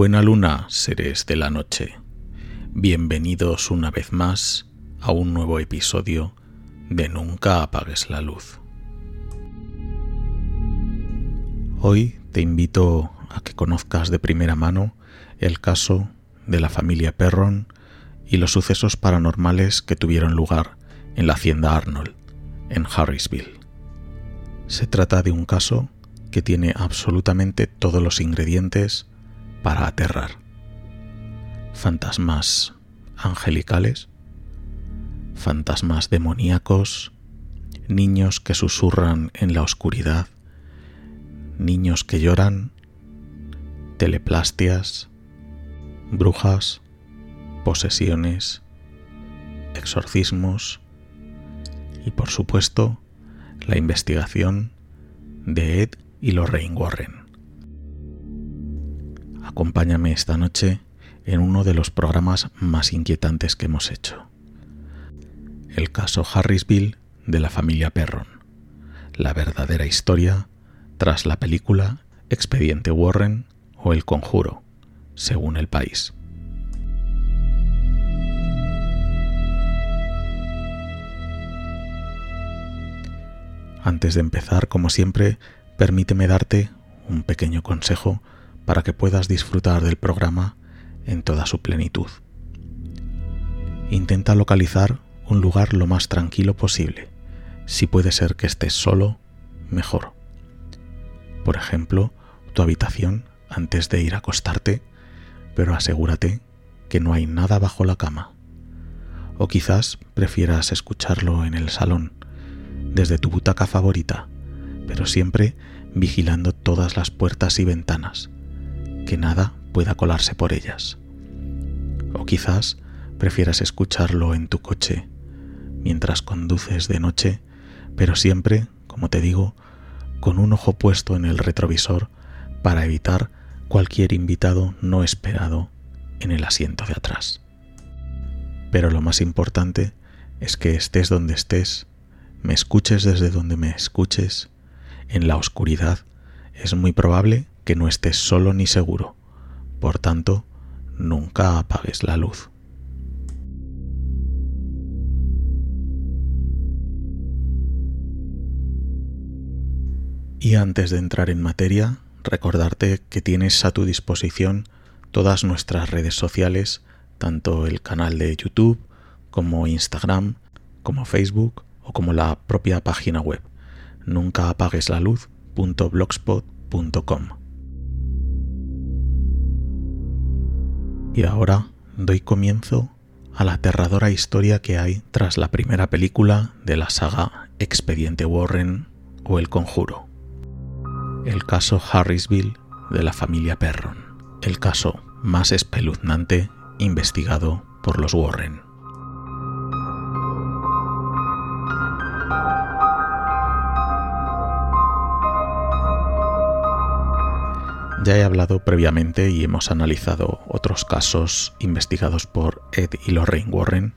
Buena luna, seres de la noche. Bienvenidos una vez más a un nuevo episodio de Nunca apagues la luz. Hoy te invito a que conozcas de primera mano el caso de la familia Perron y los sucesos paranormales que tuvieron lugar en la hacienda Arnold, en Harrisville. Se trata de un caso que tiene absolutamente todos los ingredientes para aterrar. Fantasmas angelicales, fantasmas demoníacos, niños que susurran en la oscuridad, niños que lloran, teleplastias, brujas, posesiones, exorcismos y por supuesto la investigación de Ed y Lorraine Warren. Acompáñame esta noche en uno de los programas más inquietantes que hemos hecho. El caso Harrisville de la familia Perron. La verdadera historia tras la película Expediente Warren o El Conjuro, según el país. Antes de empezar, como siempre, permíteme darte un pequeño consejo para que puedas disfrutar del programa en toda su plenitud. Intenta localizar un lugar lo más tranquilo posible. Si puede ser que estés solo, mejor. Por ejemplo, tu habitación antes de ir a acostarte, pero asegúrate que no hay nada bajo la cama. O quizás prefieras escucharlo en el salón, desde tu butaca favorita, pero siempre vigilando todas las puertas y ventanas que nada pueda colarse por ellas. O quizás prefieras escucharlo en tu coche mientras conduces de noche, pero siempre, como te digo, con un ojo puesto en el retrovisor para evitar cualquier invitado no esperado en el asiento de atrás. Pero lo más importante es que estés donde estés, me escuches desde donde me escuches, en la oscuridad, es muy probable que no estés solo ni seguro. Por tanto, nunca apagues la luz. Y antes de entrar en materia, recordarte que tienes a tu disposición todas nuestras redes sociales, tanto el canal de YouTube como Instagram, como Facebook o como la propia página web nunca apagues la luz.blogspot.com. Y ahora doy comienzo a la aterradora historia que hay tras la primera película de la saga Expediente Warren o El Conjuro. El caso Harrisville de la familia Perron, el caso más espeluznante investigado por los Warren. Ya he hablado previamente y hemos analizado otros casos investigados por Ed y Lorraine Warren,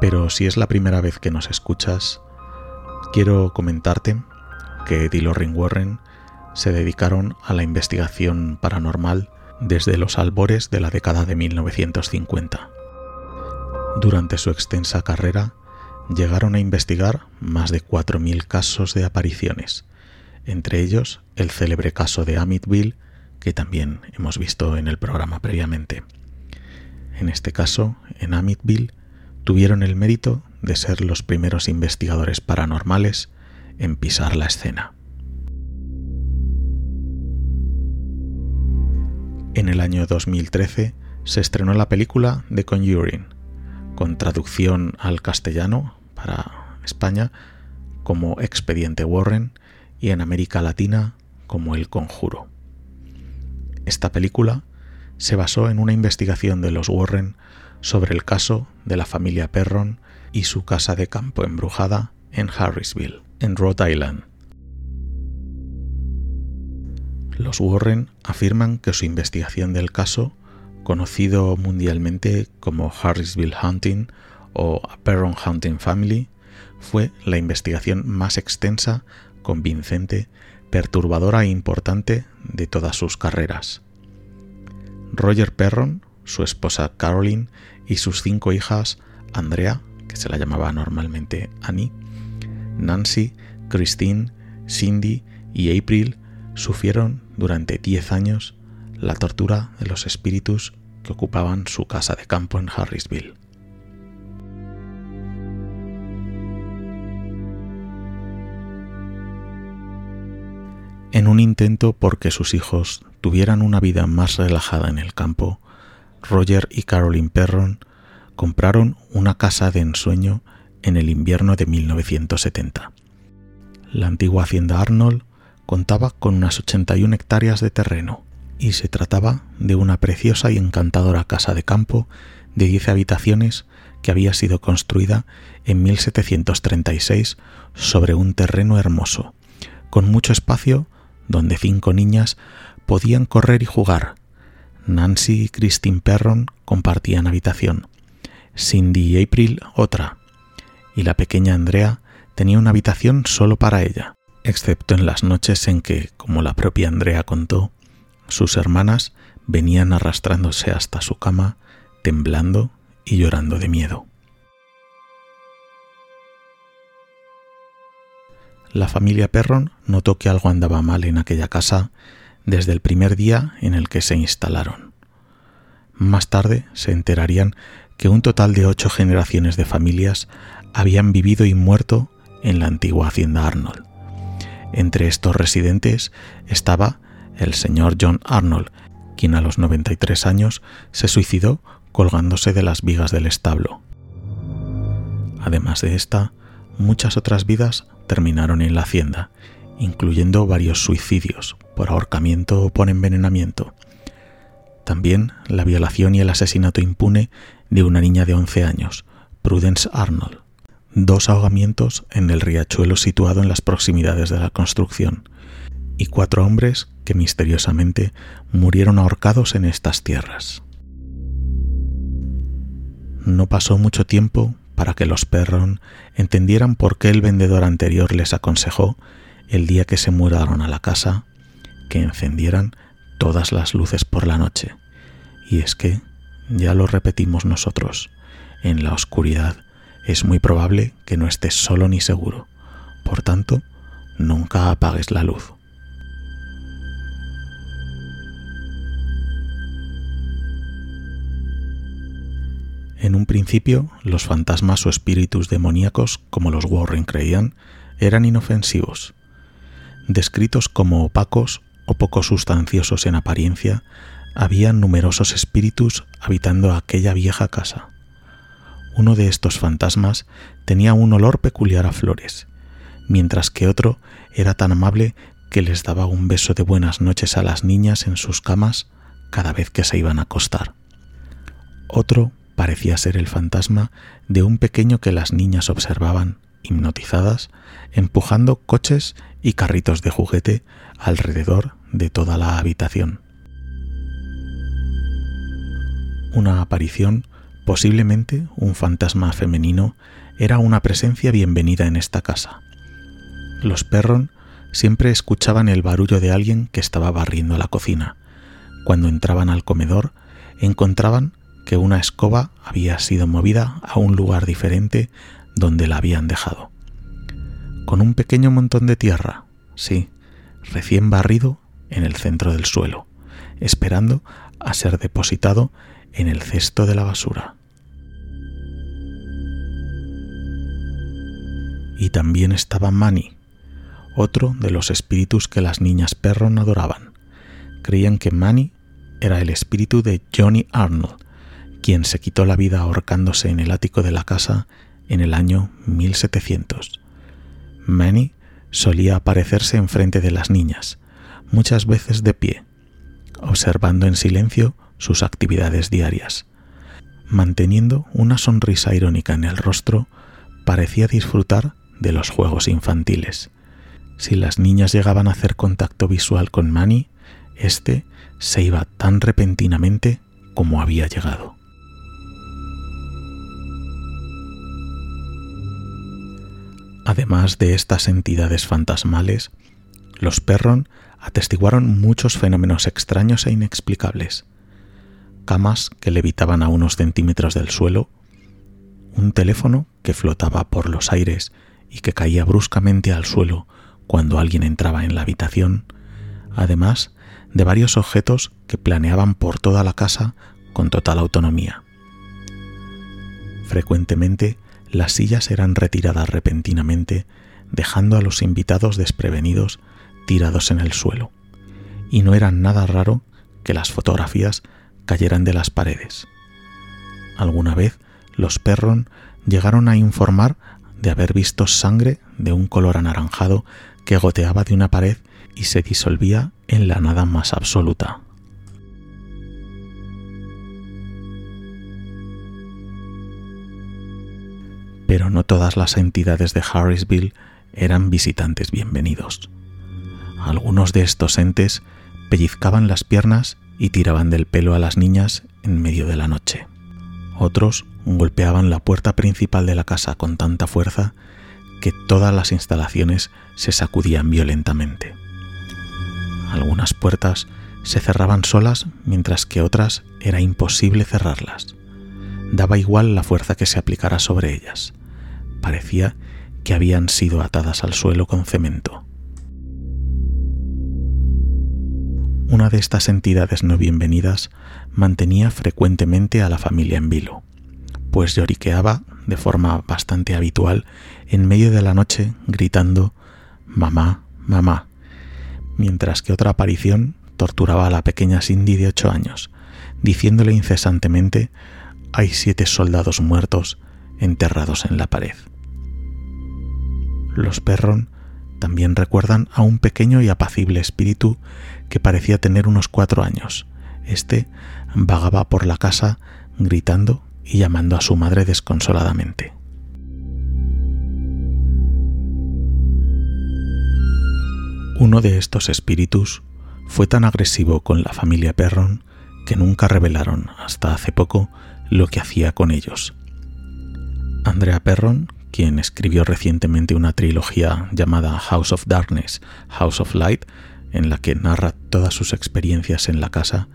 pero si es la primera vez que nos escuchas, quiero comentarte que Ed y Lorraine Warren se dedicaron a la investigación paranormal desde los albores de la década de 1950. Durante su extensa carrera, llegaron a investigar más de 4.000 casos de apariciones, entre ellos el célebre caso de Amityville, que también hemos visto en el programa previamente. En este caso, en Amityville, tuvieron el mérito de ser los primeros investigadores paranormales en pisar la escena. En el año 2013 se estrenó la película The Conjuring, con traducción al castellano para España como Expediente Warren y en América Latina como El Conjuro. Esta película se basó en una investigación de los Warren sobre el caso de la familia Perron y su casa de campo embrujada en Harrisville, en Rhode Island. Los Warren afirman que su investigación del caso, conocido mundialmente como Harrisville Hunting o Perron Hunting Family, fue la investigación más extensa convincente, perturbadora e importante de todas sus carreras. Roger Perron, su esposa Caroline y sus cinco hijas Andrea, que se la llamaba normalmente Annie, Nancy, Christine, Cindy y April sufrieron durante 10 años la tortura de los espíritus que ocupaban su casa de campo en Harrisville. En un intento por que sus hijos tuvieran una vida más relajada en el campo, Roger y Caroline Perron compraron una casa de ensueño en el invierno de 1970. La antigua hacienda Arnold contaba con unas 81 hectáreas de terreno y se trataba de una preciosa y encantadora casa de campo de 10 habitaciones que había sido construida en 1736 sobre un terreno hermoso, con mucho espacio donde cinco niñas podían correr y jugar. Nancy y Christine Perron compartían habitación, Cindy y April otra, y la pequeña Andrea tenía una habitación solo para ella, excepto en las noches en que, como la propia Andrea contó, sus hermanas venían arrastrándose hasta su cama, temblando y llorando de miedo. La familia Perron notó que algo andaba mal en aquella casa desde el primer día en el que se instalaron. Más tarde se enterarían que un total de ocho generaciones de familias habían vivido y muerto en la antigua hacienda Arnold. Entre estos residentes estaba el señor John Arnold, quien a los 93 años se suicidó colgándose de las vigas del establo. Además de esta, muchas otras vidas terminaron en la hacienda, incluyendo varios suicidios por ahorcamiento o por envenenamiento. También la violación y el asesinato impune de una niña de 11 años, Prudence Arnold. Dos ahogamientos en el riachuelo situado en las proximidades de la construcción. Y cuatro hombres que misteriosamente murieron ahorcados en estas tierras. No pasó mucho tiempo para que los Perron entendieran por qué el vendedor anterior les aconsejó, el día que se mudaron a la casa, que encendieran todas las luces por la noche. Y es que, ya lo repetimos nosotros, en la oscuridad es muy probable que no estés solo ni seguro. Por tanto, nunca apagues la luz. En un principio, los fantasmas o espíritus demoníacos, como los Warren creían, eran inofensivos. Descritos como opacos o poco sustanciosos en apariencia, había numerosos espíritus habitando aquella vieja casa. Uno de estos fantasmas tenía un olor peculiar a flores, mientras que otro era tan amable que les daba un beso de buenas noches a las niñas en sus camas cada vez que se iban a acostar. Otro parecía ser el fantasma de un pequeño que las niñas observaban, hipnotizadas, empujando coches y carritos de juguete alrededor de toda la habitación. Una aparición, posiblemente un fantasma femenino, era una presencia bienvenida en esta casa. Los Perron siempre escuchaban el barullo de alguien que estaba barriendo la cocina. Cuando entraban al comedor, encontraban que una escoba había sido movida a un lugar diferente donde la habían dejado. Con un pequeño montón de tierra, sí, recién barrido en el centro del suelo, esperando a ser depositado en el cesto de la basura. Y también estaba Manny, otro de los espíritus que las niñas perro adoraban. Creían que Manny era el espíritu de Johnny Arnold, quien se quitó la vida ahorcándose en el ático de la casa en el año 1700. Manny solía aparecerse enfrente de las niñas, muchas veces de pie, observando en silencio sus actividades diarias. Manteniendo una sonrisa irónica en el rostro, parecía disfrutar de los juegos infantiles. Si las niñas llegaban a hacer contacto visual con Manny, éste se iba tan repentinamente como había llegado. Además de estas entidades fantasmales, los Perron atestiguaron muchos fenómenos extraños e inexplicables. camas que levitaban a unos centímetros del suelo, un teléfono que flotaba por los aires y que caía bruscamente al suelo cuando alguien entraba en la habitación, además de varios objetos que planeaban por toda la casa con total autonomía. Frecuentemente las sillas eran retiradas repentinamente, dejando a los invitados desprevenidos tirados en el suelo, y no era nada raro que las fotografías cayeran de las paredes. Alguna vez los Perron llegaron a informar de haber visto sangre de un color anaranjado que goteaba de una pared y se disolvía en la nada más absoluta. Pero no todas las entidades de Harrisville eran visitantes bienvenidos. Algunos de estos entes pellizcaban las piernas y tiraban del pelo a las niñas en medio de la noche. Otros golpeaban la puerta principal de la casa con tanta fuerza que todas las instalaciones se sacudían violentamente. Algunas puertas se cerraban solas mientras que otras era imposible cerrarlas. Daba igual la fuerza que se aplicara sobre ellas. Parecía que habían sido atadas al suelo con cemento. Una de estas entidades no bienvenidas mantenía frecuentemente a la familia en vilo, pues lloriqueaba de forma bastante habitual en medio de la noche gritando Mamá, mamá, mientras que otra aparición torturaba a la pequeña Cindy de ocho años, diciéndole incesantemente Hay siete soldados muertos enterrados en la pared. Los Perron también recuerdan a un pequeño y apacible espíritu que parecía tener unos cuatro años. Este vagaba por la casa gritando y llamando a su madre desconsoladamente. Uno de estos espíritus fue tan agresivo con la familia Perron que nunca revelaron hasta hace poco lo que hacía con ellos. Andrea Perron, quien escribió recientemente una trilogía llamada House of Darkness, House of Light, en la que narra todas sus experiencias en la casa,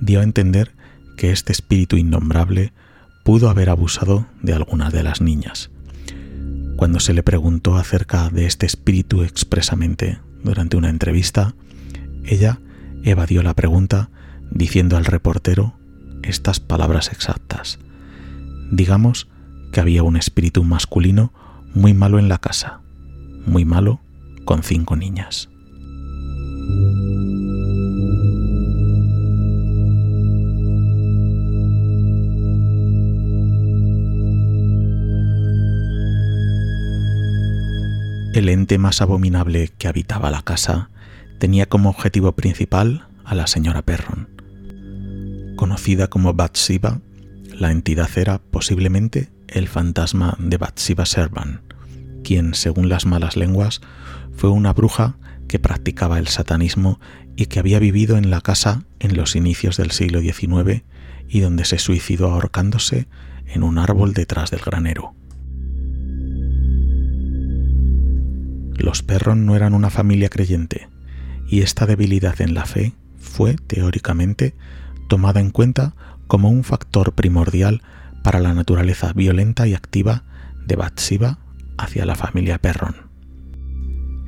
dio a entender que este espíritu innombrable pudo haber abusado de algunas de las niñas. Cuando se le preguntó acerca de este espíritu expresamente durante una entrevista, ella evadió la pregunta diciendo al reportero estas palabras exactas. Digamos que había un espíritu masculino muy malo en la casa, muy malo con cinco niñas. El ente más abominable que habitaba la casa tenía como objetivo principal a la señora Perron. Conocida como Bathsheba, la entidad era posiblemente el fantasma de Bathsheba Servan, quien, según las malas lenguas, fue una bruja que practicaba el satanismo y que había vivido en la casa en los inicios del siglo XIX y donde se suicidó ahorcándose en un árbol detrás del granero. Los Perron no eran una familia creyente, y esta debilidad en la fe fue, teóricamente, tomada en cuenta como un factor primordial para la naturaleza violenta y activa de Bathsheba hacia la familia Perron.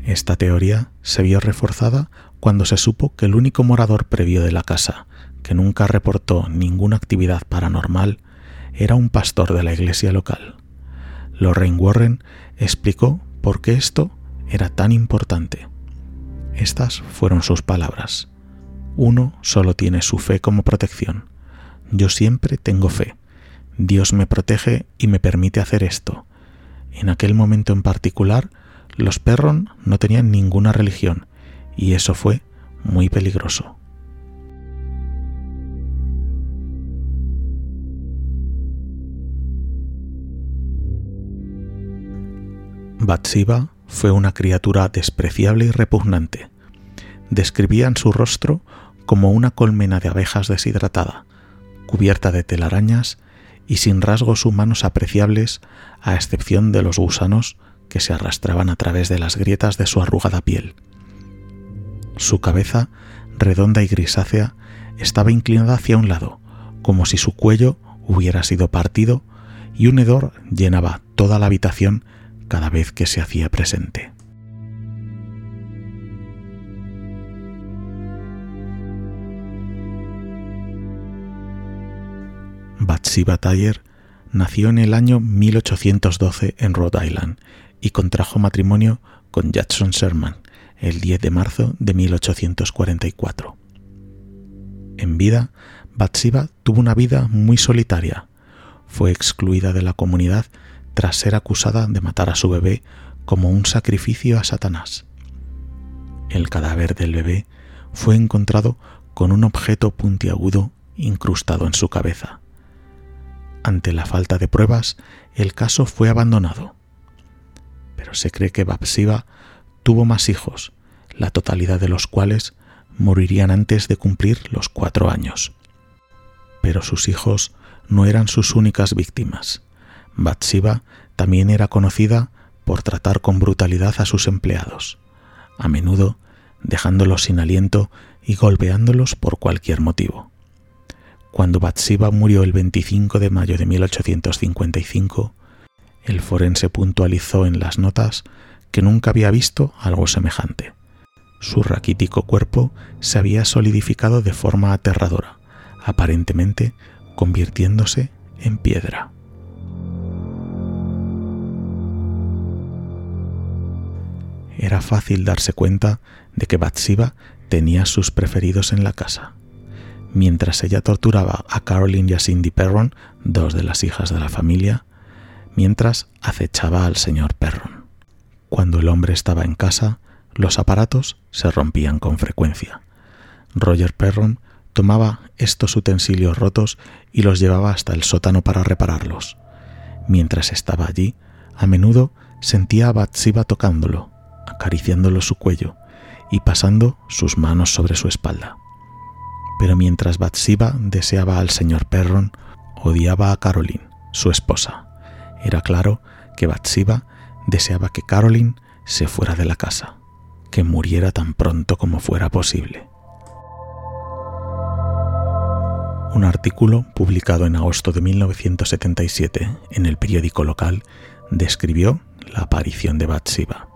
Esta teoría se vio reforzada cuando se supo que el único morador previo de la casa que nunca reportó ninguna actividad paranormal era un pastor de la iglesia local. Lorraine Warren explicó por qué esto era tan importante. Estas fueron sus palabras. Uno solo tiene su fe como protección. Yo siempre tengo fe. Dios me protege y me permite hacer esto. En aquel momento en particular, los Perron no tenían ninguna religión y eso fue muy peligroso. Bathsheba fue una criatura despreciable y repugnante. Describían su rostro como una colmena de abejas deshidratada, cubierta de telarañas y sin rasgos humanos apreciables a excepción de los gusanos que se arrastraban a través de las grietas de su arrugada piel. Su cabeza, redonda y grisácea, estaba inclinada hacia un lado, como si su cuello hubiera sido partido y un hedor llenaba toda la habitación cada vez que se hacía presente. Bathsheba Taylor nació en el año 1812 en Rhode Island y contrajo matrimonio con Jackson Sherman el 10 de marzo de 1844. En vida, Bathsheba tuvo una vida muy solitaria. Fue excluida de la comunidad tras ser acusada de matar a su bebé como un sacrificio a Satanás. El cadáver del bebé fue encontrado con un objeto puntiagudo incrustado en su cabeza. Ante la falta de pruebas, el caso fue abandonado. Pero se cree que Bathsheba tuvo más hijos, la totalidad de los cuales morirían antes de cumplir los cuatro años. Pero sus hijos no eran sus únicas víctimas. Bathsheba también era conocida por tratar con brutalidad a sus empleados, a menudo dejándolos sin aliento y golpeándolos por cualquier motivo. Cuando Bathsheba murió el 25 de mayo de 1855, el forense puntualizó en las notas que nunca había visto algo semejante. Su raquítico cuerpo se había solidificado de forma aterradora, aparentemente convirtiéndose en piedra. Era fácil darse cuenta de que Bathsheba tenía sus preferidos en la casa. Mientras ella torturaba a Caroline y a Cindy Perron, dos de las hijas de la familia, mientras acechaba al señor Perron. Cuando el hombre estaba en casa, los aparatos se rompían con frecuencia. Roger Perron tomaba estos utensilios rotos y los llevaba hasta el sótano para repararlos. Mientras estaba allí, a menudo sentía a Bathsheba tocándolo, acariciándolo su cuello y pasando sus manos sobre su espalda. Pero mientras Bathsheba deseaba al señor Perron, odiaba a Caroline, su esposa. Era claro que Bathsheba deseaba que Caroline se fuera de la casa que muriera tan pronto como fuera posible. Un artículo publicado en agosto de 1977 en el periódico local describió la aparición de Bathsheba.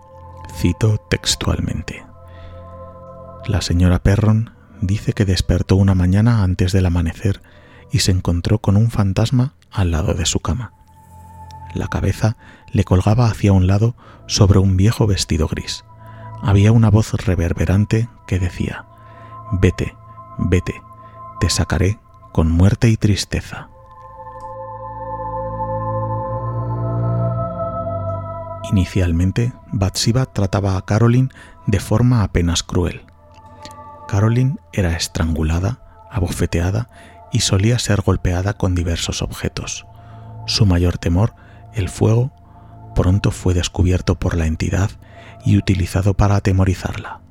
Cito textualmente. La señora Perron dice que despertó una mañana antes del amanecer y se encontró con un fantasma al lado de su cama. La cabeza le colgaba hacia un lado sobre un viejo vestido gris había una voz reverberante que decía, Vete, vete, te sacaré con muerte y tristeza. Inicialmente, Bathsheba trataba a Caroline de forma apenas cruel. Caroline era estrangulada, abofeteada y solía ser golpeada con diversos objetos. Su mayor temor, el fuego, pronto fue descubierto por la entidad y utilizado para atemorizarla.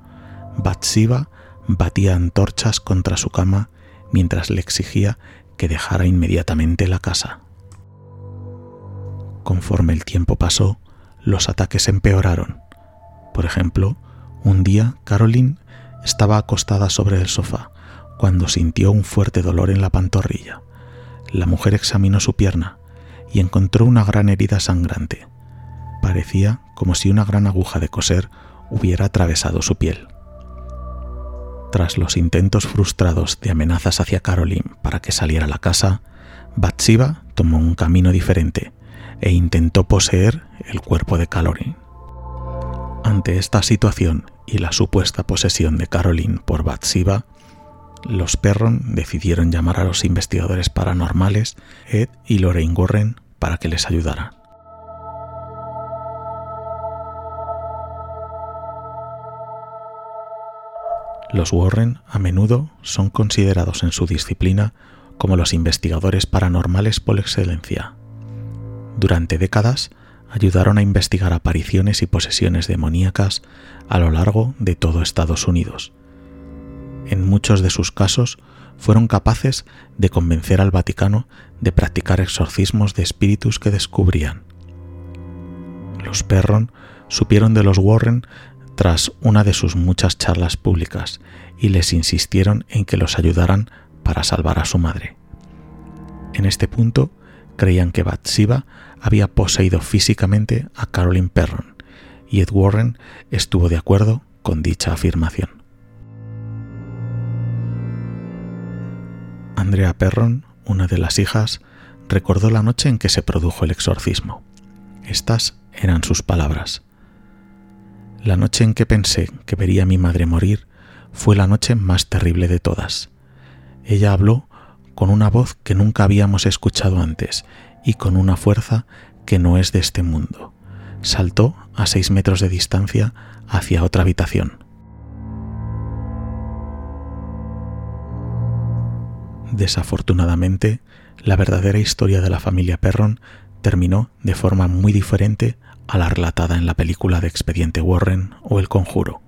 Bathsheba batía antorchas contra su cama mientras le exigía que dejara inmediatamente la casa. Conforme el tiempo pasó, los ataques empeoraron. Por ejemplo, un día Caroline estaba acostada sobre el sofá cuando sintió un fuerte dolor en la pantorrilla. La mujer examinó su pierna y encontró una gran herida sangrante. Parecía como si una gran aguja de coser hubiera atravesado su piel. Tras los intentos frustrados de amenazas hacia Caroline para que saliera a la casa, Bathsheba tomó un camino diferente e intentó poseer el cuerpo de Caroline. Ante esta situación y la supuesta posesión de Caroline por Bathsheba, los Perron decidieron llamar a los investigadores paranormales Ed y Lorraine Warren para que les ayudaran. Los Warren a menudo son considerados en su disciplina como los investigadores paranormales por excelencia. Durante décadas ayudaron a investigar apariciones y posesiones demoníacas a lo largo de todo Estados Unidos. En muchos de sus casos fueron capaces de convencer al Vaticano de practicar exorcismos de espíritus que descubrían. Los Perron supieron de los Warren tras una de sus muchas charlas públicas y les insistieron en que los ayudaran para salvar a su madre. En este punto creían que Bathsheba había poseído físicamente a Carolyn Perron y Ed Warren estuvo de acuerdo con dicha afirmación. Andrea Perron, una de las hijas, recordó la noche en que se produjo el exorcismo. Estas eran sus palabras. La noche en que pensé que vería a mi madre morir fue la noche más terrible de todas. Ella habló con una voz que nunca habíamos escuchado antes y con una fuerza que no es de este mundo. Saltó a seis metros de distancia hacia otra habitación. Desafortunadamente, la verdadera historia de la familia Perron terminó de forma muy diferente a la relatada en la película de Expediente Warren o El Conjuro.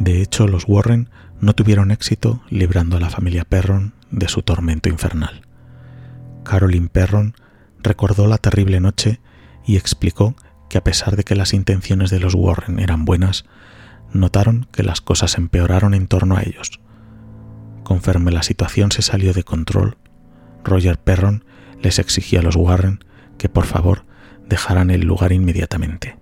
De hecho, los Warren no tuvieron éxito librando a la familia Perron de su tormento infernal. Carolyn Perron recordó la terrible noche y explicó que a pesar de que las intenciones de los Warren eran buenas, notaron que las cosas empeoraron en torno a ellos. Conforme la situación se salió de control, Roger Perron les exigió a los Warren que por favor dejaran el lugar inmediatamente.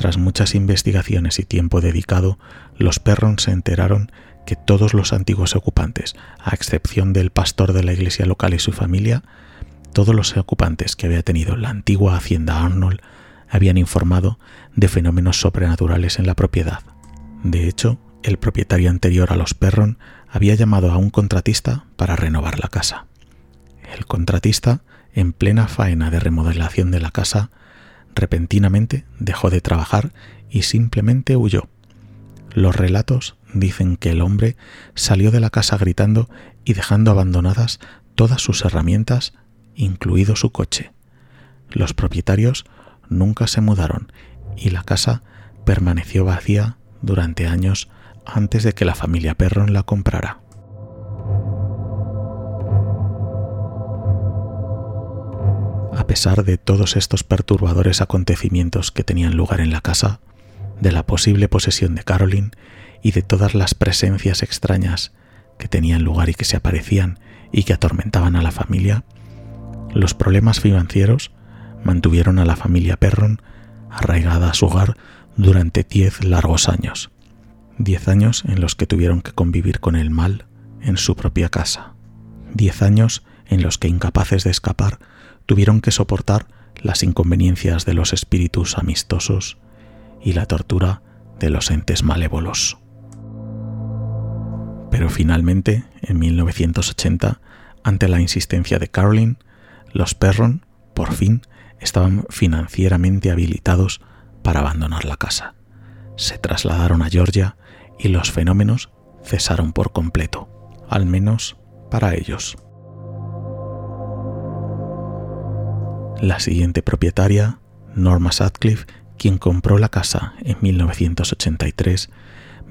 Tras muchas investigaciones y tiempo dedicado, los Perron se enteraron que todos los antiguos ocupantes, a excepción del pastor de la iglesia local y su familia, todos los ocupantes que había tenido la antigua hacienda Arnold habían informado de fenómenos sobrenaturales en la propiedad. De hecho, el propietario anterior a los Perron había llamado a un contratista para renovar la casa. El contratista, en plena faena de remodelación de la casa, repentinamente dejó de trabajar y simplemente huyó. Los relatos dicen que el hombre salió de la casa gritando y dejando abandonadas todas sus herramientas, incluido su coche. Los propietarios nunca se mudaron y la casa permaneció vacía durante años antes de que la familia Perron la comprara. A pesar de todos estos perturbadores acontecimientos que tenían lugar en la casa, de la posible posesión de Caroline y de todas las presencias extrañas que tenían lugar y que se aparecían y que atormentaban a la familia, los problemas financieros mantuvieron a la familia Perron arraigada a su hogar durante diez largos años, diez años en los que tuvieron que convivir con el mal en su propia casa, diez años en los que incapaces de escapar tuvieron que soportar las inconveniencias de los espíritus amistosos y la tortura de los entes malévolos. Pero finalmente, en 1980, ante la insistencia de Caroline, los Perron, por fin, estaban financieramente habilitados para abandonar la casa. Se trasladaron a Georgia y los fenómenos cesaron por completo, al menos para ellos. La siguiente propietaria, Norma Sutcliffe, quien compró la casa en 1983,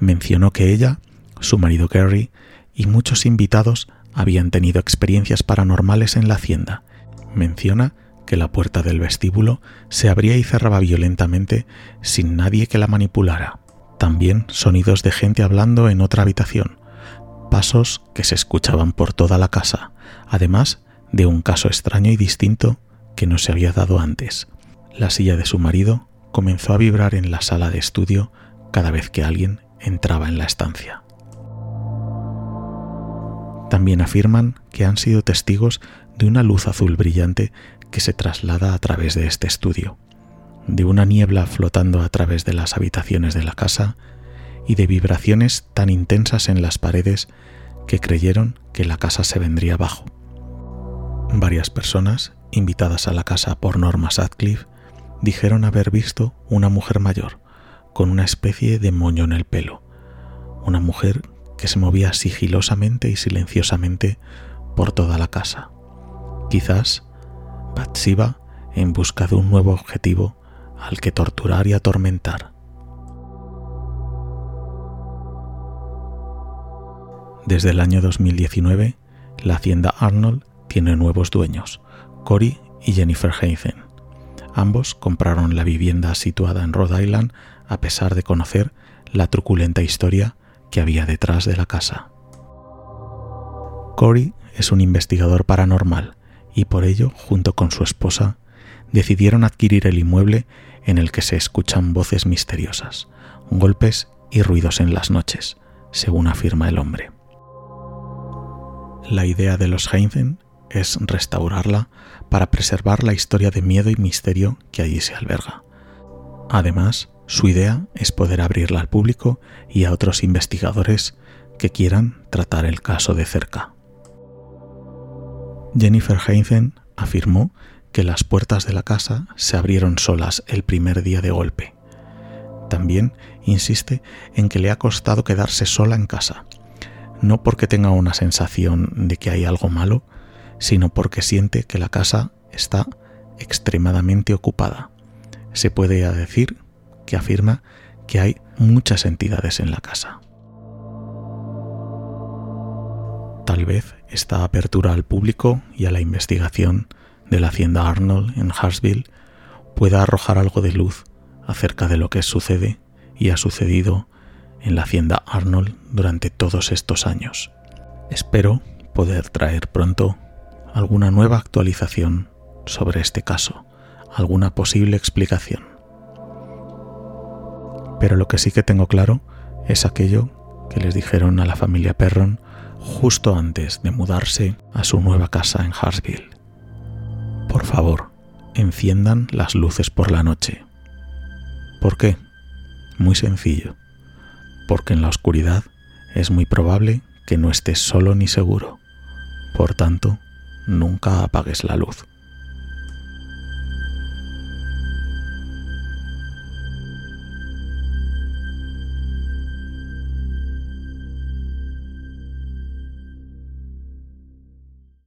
mencionó que ella, su marido Gary y muchos invitados habían tenido experiencias paranormales en la hacienda. Menciona que la puerta del vestíbulo se abría y cerraba violentamente sin nadie que la manipulara. También sonidos de gente hablando en otra habitación, pasos que se escuchaban por toda la casa, además de un caso extraño y distinto que no se había dado antes. La silla de su marido comenzó a vibrar en la sala de estudio cada vez que alguien entraba en la estancia. También afirman que han sido testigos de una luz azul brillante que se traslada a través de este estudio, de una niebla flotando a través de las habitaciones de la casa y de vibraciones tan intensas en las paredes que creyeron que la casa se vendría abajo. Varias personas, invitadas a la casa por Norma Sutcliffe, dijeron haber visto una mujer mayor, con una especie de moño en el pelo, una mujer que se movía sigilosamente y silenciosamente por toda la casa. Quizás Bathsheba en busca de un nuevo objetivo al que torturar y atormentar. Desde el año 2019, la hacienda Arnold tiene nuevos dueños, Cory y Jennifer Hayden. Ambos compraron la vivienda situada en Rhode Island a pesar de conocer la truculenta historia que había detrás de la casa. Corey es un investigador paranormal y por ello, junto con su esposa, decidieron adquirir el inmueble en el que se escuchan voces misteriosas, golpes y ruidos en las noches, según afirma el hombre. La idea de los Heinzen es restaurarla para preservar la historia de miedo y misterio que allí se alberga. Además, su idea es poder abrirla al público y a otros investigadores que quieran tratar el caso de cerca. Jennifer Heinzen afirmó que las puertas de la casa se abrieron solas el primer día de golpe. También insiste en que le ha costado quedarse sola en casa, no porque tenga una sensación de que hay algo malo, sino porque siente que la casa está extremadamente ocupada. Se puede decir que afirma que hay muchas entidades en la casa. Tal vez esta apertura al público y a la investigación de la hacienda Arnold en Harsville pueda arrojar algo de luz acerca de lo que sucede y ha sucedido en la hacienda Arnold durante todos estos años. Espero poder traer pronto alguna nueva actualización sobre este caso, alguna posible explicación. Pero lo que sí que tengo claro es aquello que les dijeron a la familia Perron justo antes de mudarse a su nueva casa en Harsville. Por favor, enciendan las luces por la noche. ¿Por qué? Muy sencillo. Porque en la oscuridad es muy probable que no estés solo ni seguro. Por tanto, nunca apagues la luz.